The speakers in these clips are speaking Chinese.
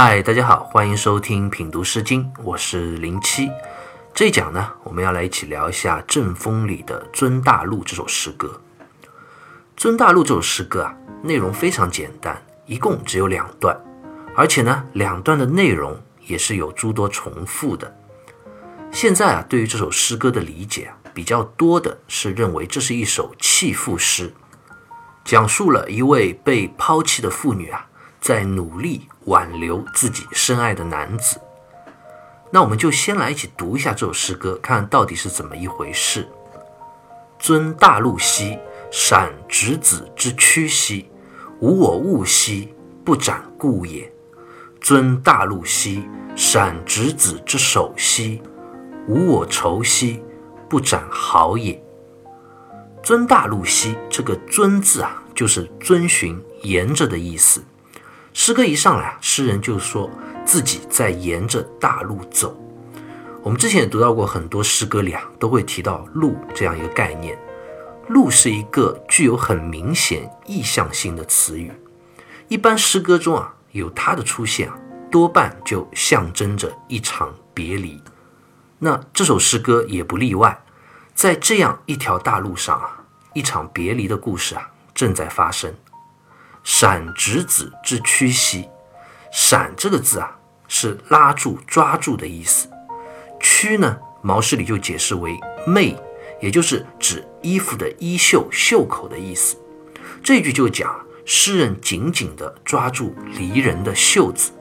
嗨，大家好，欢迎收听品读诗经，我是零七。这一讲呢，我们要来一起聊一下《正风》里的《尊大陆》这首诗歌。《尊大陆》这首诗歌啊，内容非常简单，一共只有两段，而且呢，两段的内容也是有诸多重复的。现在啊，对于这首诗歌的理解啊，比较多的是认为这是一首弃妇诗，讲述了一位被抛弃的妇女啊。在努力挽留自己深爱的男子，那我们就先来一起读一下这首诗歌，看到底是怎么一回事。尊大陆兮，闪执子之躯兮，无我物兮，不斩故也。尊大陆兮，闪执子之手兮，无我仇兮，不斩好也。尊大陆兮，这个尊字啊，就是遵循、沿着的意思。诗歌一上来啊，诗人就说自己在沿着大路走。我们之前也读到过很多诗歌里啊，都会提到路这样一个概念。路是一个具有很明显意向性的词语，一般诗歌中啊有它的出现啊，多半就象征着一场别离。那这首诗歌也不例外，在这样一条大路上啊，一场别离的故事啊正在发生。闪执子之躯兮，闪这个字啊，是拉住、抓住的意思。躯呢，毛诗里就解释为袂，也就是指衣服的衣袖、袖口的意思。这句就讲诗人紧紧地抓住离人的袖子，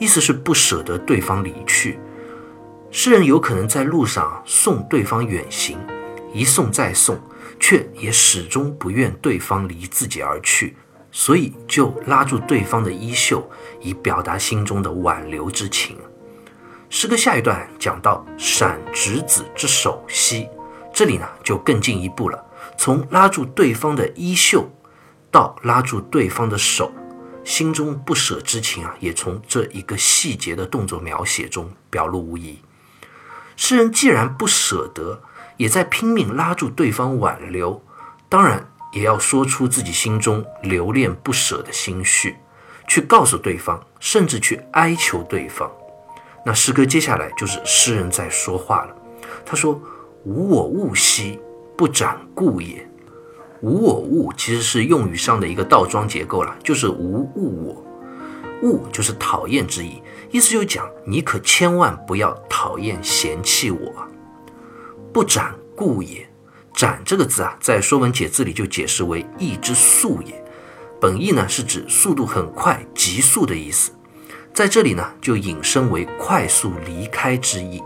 意思是不舍得对方离去。诗人有可能在路上送对方远行，一送再送，却也始终不愿对方离自己而去。所以就拉住对方的衣袖，以表达心中的挽留之情。诗歌下一段讲到“闪执子之手兮”，这里呢就更进一步了，从拉住对方的衣袖到拉住对方的手，心中不舍之情啊，也从这一个细节的动作描写中表露无遗。诗人既然不舍得，也在拼命拉住对方挽留，当然。也要说出自己心中留恋不舍的心绪，去告诉对方，甚至去哀求对方。那诗歌接下来就是诗人在说话了。他说：“无我物兮，不斩故也。”无我物其实是用语上的一个倒装结构了，就是无物我。物就是讨厌之意，意思就讲你可千万不要讨厌嫌弃我。不斩故也。斩这个字啊，在《说文解字》里就解释为意之速也，本意呢是指速度很快、急速的意思，在这里呢就引申为快速离开之意。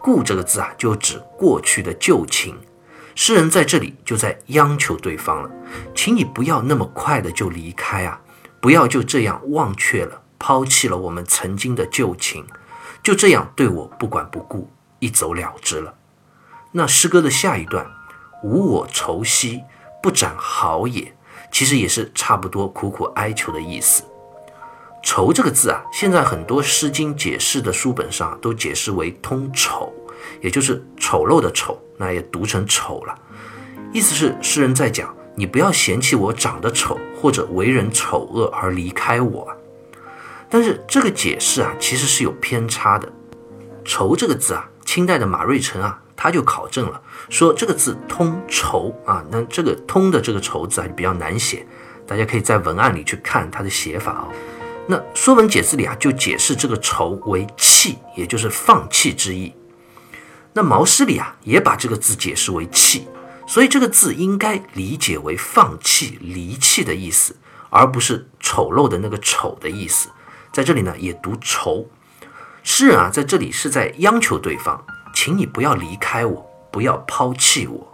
故这个字啊，就指过去的旧情。诗人在这里就在央求对方了，请你不要那么快的就离开啊，不要就这样忘却了、抛弃了我们曾经的旧情，就这样对我不管不顾、一走了之了。那诗歌的下一段。无我愁兮，不展好也。其实也是差不多苦苦哀求的意思。愁这个字啊，现在很多《诗经》解释的书本上都解释为通丑，也就是丑陋的丑，那也读成丑了。意思是诗人在讲，你不要嫌弃我长得丑或者为人丑恶而离开我。但是这个解释啊，其实是有偏差的。愁这个字啊，清代的马瑞辰啊。他就考证了，说这个字通愁啊，那这个通的这个愁字啊就比较难写，大家可以在文案里去看它的写法啊。那《说文解字》里啊就解释这个愁为弃，也就是放弃之意。那毛诗里啊也把这个字解释为弃，所以这个字应该理解为放弃、离弃的意思，而不是丑陋的那个丑的意思。在这里呢也读愁，诗人啊在这里是在央求对方。请你不要离开我，不要抛弃我。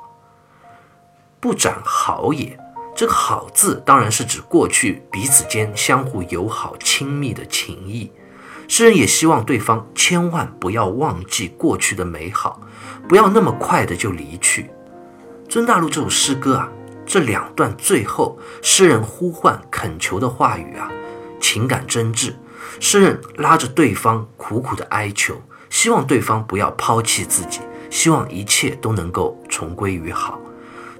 不斩好也，这个好字当然是指过去彼此间相互友好亲密的情谊。诗人也希望对方千万不要忘记过去的美好，不要那么快的就离去。尊大陆这首诗歌啊，这两段最后诗人呼唤恳求的话语啊，情感真挚。诗人拉着对方苦苦的哀求。希望对方不要抛弃自己希望一切都能够重归于好。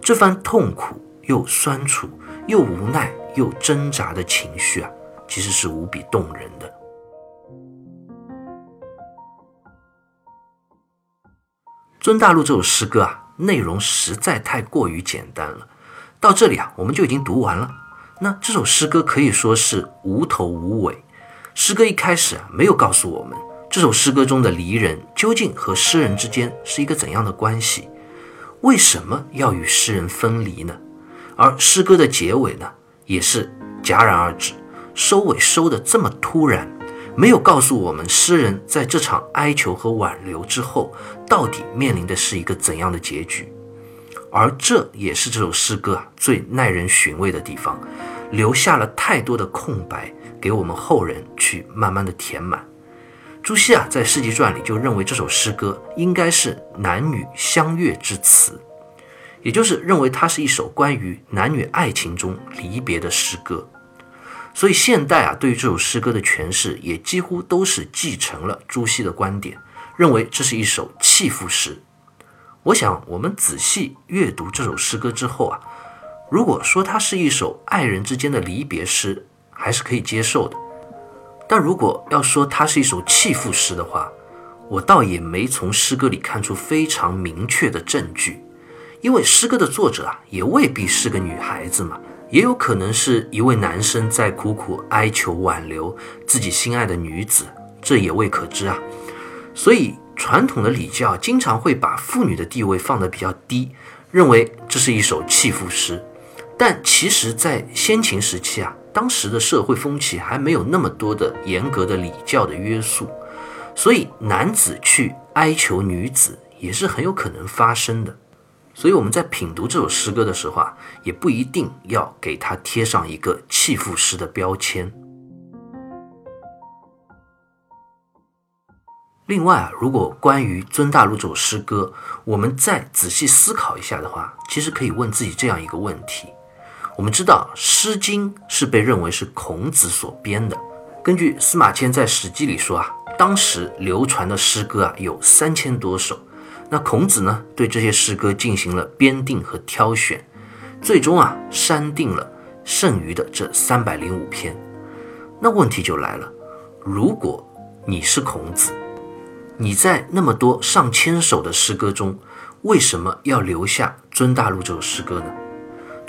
这番痛苦又酸楚又无奈又挣扎的情绪啊其实是无比动人的。尊大陆这首诗歌啊内容实在太过于简单了。到这里啊我们就已经读完了。那这首诗歌可以说是无头无尾。诗歌一开始啊没有告诉我们这首诗歌中的离人究竟和诗人之间是一个怎样的关系，为什么要与诗人分离呢？而诗歌的结尾呢，也是戛然而止，收尾收的这么突然，没有告诉我们诗人在这场哀求和挽留之后，到底面临的是一个怎样的结局。而这也是这首诗歌啊最耐人寻味的地方，留下了太多的空白给我们后人去慢慢的填满。朱熹啊在《世纪传》里就认为这首诗歌应该是男女相悦之词，也就是认为它是一首关于男女爱情中离别的诗歌。所以现代啊对于这首诗歌的诠释也几乎都是继承了朱熹的观点，认为这是一首弃妇诗。我想，我们仔细阅读这首诗歌之后啊，如果说它是一首爱人之间的离别诗，还是可以接受的；但如果要说它是一首弃妇诗的话，我倒也没从诗歌里看出非常明确的证据。因为诗歌的作者啊，也未必是个女孩子嘛，也有可能是一位男生在苦苦哀求挽留自己心爱的女子，这也未可知啊。所以。传统的礼教经常会把妇女的地位放得比较低，认为这是一首弃妇诗。但其实，在先秦时期啊，当时的社会风气还没有那么多的严格的礼教的约束，所以男子去哀求女子也是很有可能发生的。所以我们在品读这首诗歌的时候啊，也不一定要给它贴上一个弃妇诗的标签。另外啊，如果关于《尊大陆》这首诗歌，我们再仔细思考一下的话，其实可以问自己这样一个问题：我们知道《诗经》是被认为是孔子所编的。根据司马迁在《史记》里说啊，当时流传的诗歌啊有三千多首。那孔子呢，对这些诗歌进行了编定和挑选，最终啊删定了剩余的这三百零五篇。那问题就来了：如果你是孔子，你在那么多上千首的诗歌中，为什么要留下《尊大陆》这首诗歌呢？《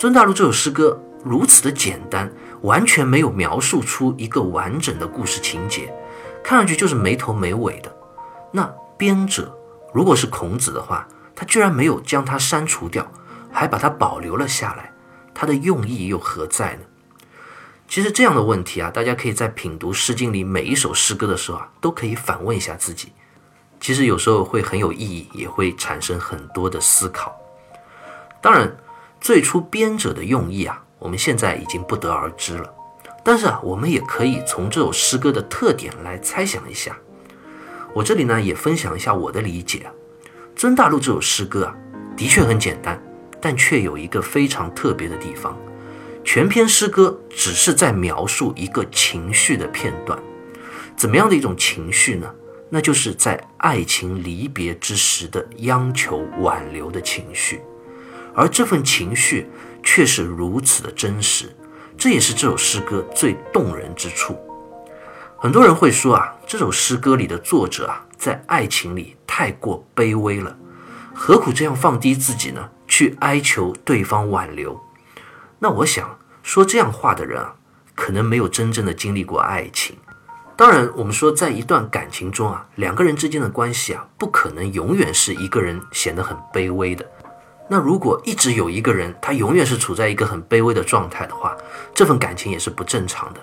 尊大陆》这首诗歌如此的简单，完全没有描述出一个完整的故事情节，看上去就是没头没尾的。那编者如果是孔子的话，他居然没有将它删除掉，还把它保留了下来，他的用意又何在呢？其实这样的问题啊，大家可以在品读《诗经》里每一首诗歌的时候啊，都可以反问一下自己。其实有时候会很有意义，也会产生很多的思考。当然，最初编者的用意啊，我们现在已经不得而知了。但是啊，我们也可以从这首诗歌的特点来猜想一下。我这里呢，也分享一下我的理解。《尊大陆》这首诗歌啊，的确很简单，但却有一个非常特别的地方。全篇诗歌只是在描述一个情绪的片段，怎么样的一种情绪呢？那就是在爱情离别之时的央求挽留的情绪，而这份情绪却是如此的真实，这也是这首诗歌最动人之处。很多人会说啊，这首诗歌里的作者啊，在爱情里太过卑微了，何苦这样放低自己呢？去哀求对方挽留？那我想说这样话的人啊，可能没有真正的经历过爱情。当然，我们说，在一段感情中啊，两个人之间的关系啊，不可能永远是一个人显得很卑微的。那如果一直有一个人，他永远是处在一个很卑微的状态的话，这份感情也是不正常的。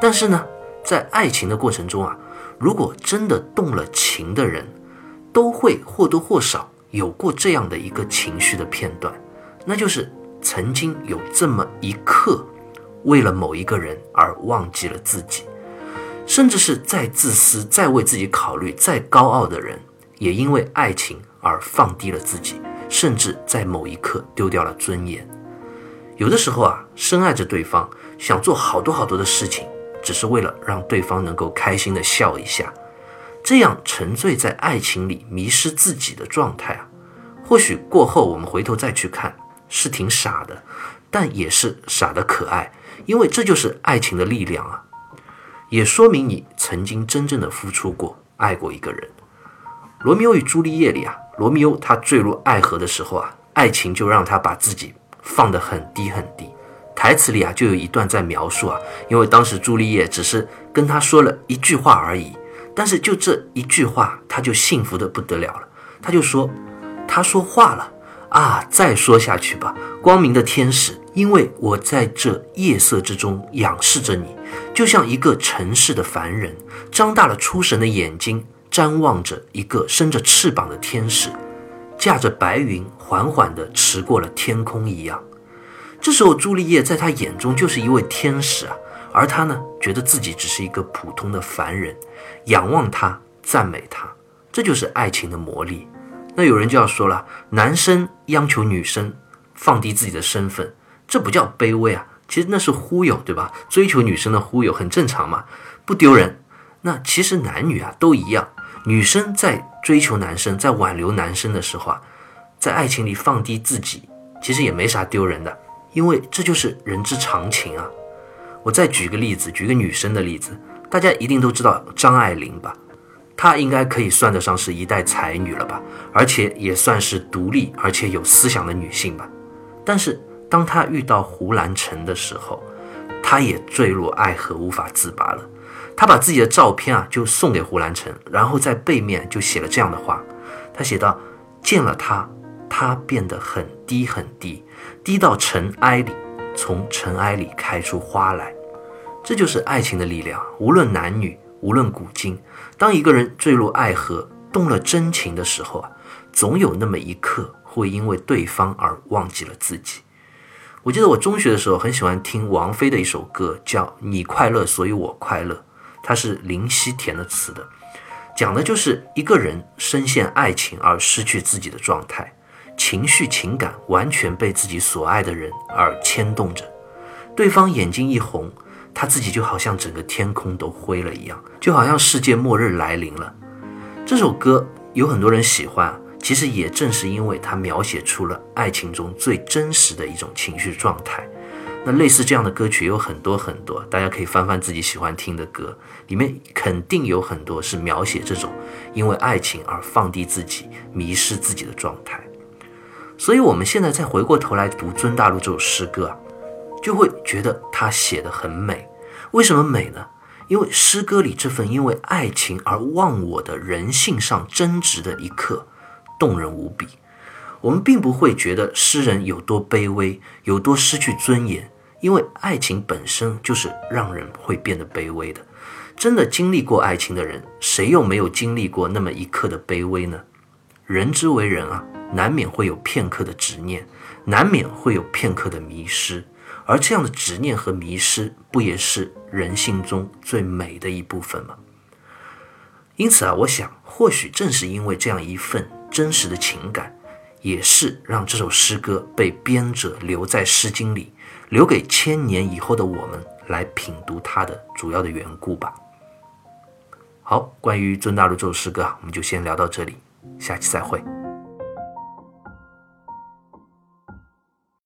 但是呢，在爱情的过程中啊，如果真的动了情的人，都会或多或少有过这样的一个情绪的片段，那就是曾经有这么一刻，为了某一个人而忘记了自己。甚至是再自私、再为自己考虑、再高傲的人，也因为爱情而放低了自己，甚至在某一刻丢掉了尊严。有的时候啊，深爱着对方，想做好多好多的事情，只是为了让对方能够开心的笑一下。这样沉醉在爱情里、迷失自己的状态啊，或许过后我们回头再去看，是挺傻的，但也是傻的可爱，因为这就是爱情的力量啊。也说明你曾经真正的付出过，爱过一个人。《罗密欧与朱丽叶》里啊，罗密欧他坠入爱河的时候啊，爱情就让他把自己放得很低很低。台词里啊就有一段在描述啊，因为当时朱丽叶只是跟他说了一句话而已，但是就这一句话，他就幸福的不得了了。他就说，他说话了啊，再说下去吧，光明的天使，因为我在这夜色之中仰视着你，就像一个尘世的凡人，张大了出神的眼睛。瞻望着一个伸着翅膀的天使，驾着白云缓缓地驰过了天空一样。这时候，朱丽叶在他眼中就是一位天使啊，而他呢，觉得自己只是一个普通的凡人，仰望他，赞美他，这就是爱情的魔力。那有人就要说了，男生央求女生放低自己的身份，这不叫卑微啊，其实那是忽悠，对吧？追求女生的忽悠很正常嘛，不丢人。那其实男女啊都一样。女生在追求男生，在挽留男生的时候啊，在爱情里放低自己，其实也没啥丢人的，因为这就是人之常情啊。我再举个例子，举个女生的例子，大家一定都知道张爱玲吧？她应该可以算得上是一代才女了吧？而且也算是独立而且有思想的女性吧。但是当她遇到胡兰成的时候，她也坠入爱河无法自拔了。他把自己的照片啊，就送给胡兰成，然后在背面就写了这样的话。他写道：“见了他，他变得很低很低，低到尘埃里，从尘埃里开出花来。”这就是爱情的力量。无论男女，无论古今，当一个人坠入爱河，动了真情的时候啊，总有那么一刻会因为对方而忘记了自己。我记得我中学的时候很喜欢听王菲的一首歌，叫《你快乐，所以我快乐》。它是林夕填的词的，讲的就是一个人深陷爱情而失去自己的状态，情绪情感完全被自己所爱的人而牵动着，对方眼睛一红，他自己就好像整个天空都灰了一样，就好像世界末日来临了。这首歌有很多人喜欢，其实也正是因为它描写出了爱情中最真实的一种情绪状态。那类似这样的歌曲有很多很多，大家可以翻翻自己喜欢听的歌，里面肯定有很多是描写这种因为爱情而放低自己、迷失自己的状态。所以，我们现在再回过头来读尊大陆这首诗歌啊，就会觉得他写的很美。为什么美呢？因为诗歌里这份因为爱情而忘我的人性上真挚的一刻，动人无比。我们并不会觉得诗人有多卑微，有多失去尊严，因为爱情本身就是让人会变得卑微的。真的经历过爱情的人，谁又没有经历过那么一刻的卑微呢？人之为人啊，难免会有片刻的执念，难免会有片刻的迷失，而这样的执念和迷失，不也是人性中最美的一部分吗？因此啊，我想，或许正是因为这样一份真实的情感。也是让这首诗歌被编者留在《诗经》里，留给千年以后的我们来品读它的主要的缘故吧。好，关于《尊大陆》这首诗歌，我们就先聊到这里，下期再会。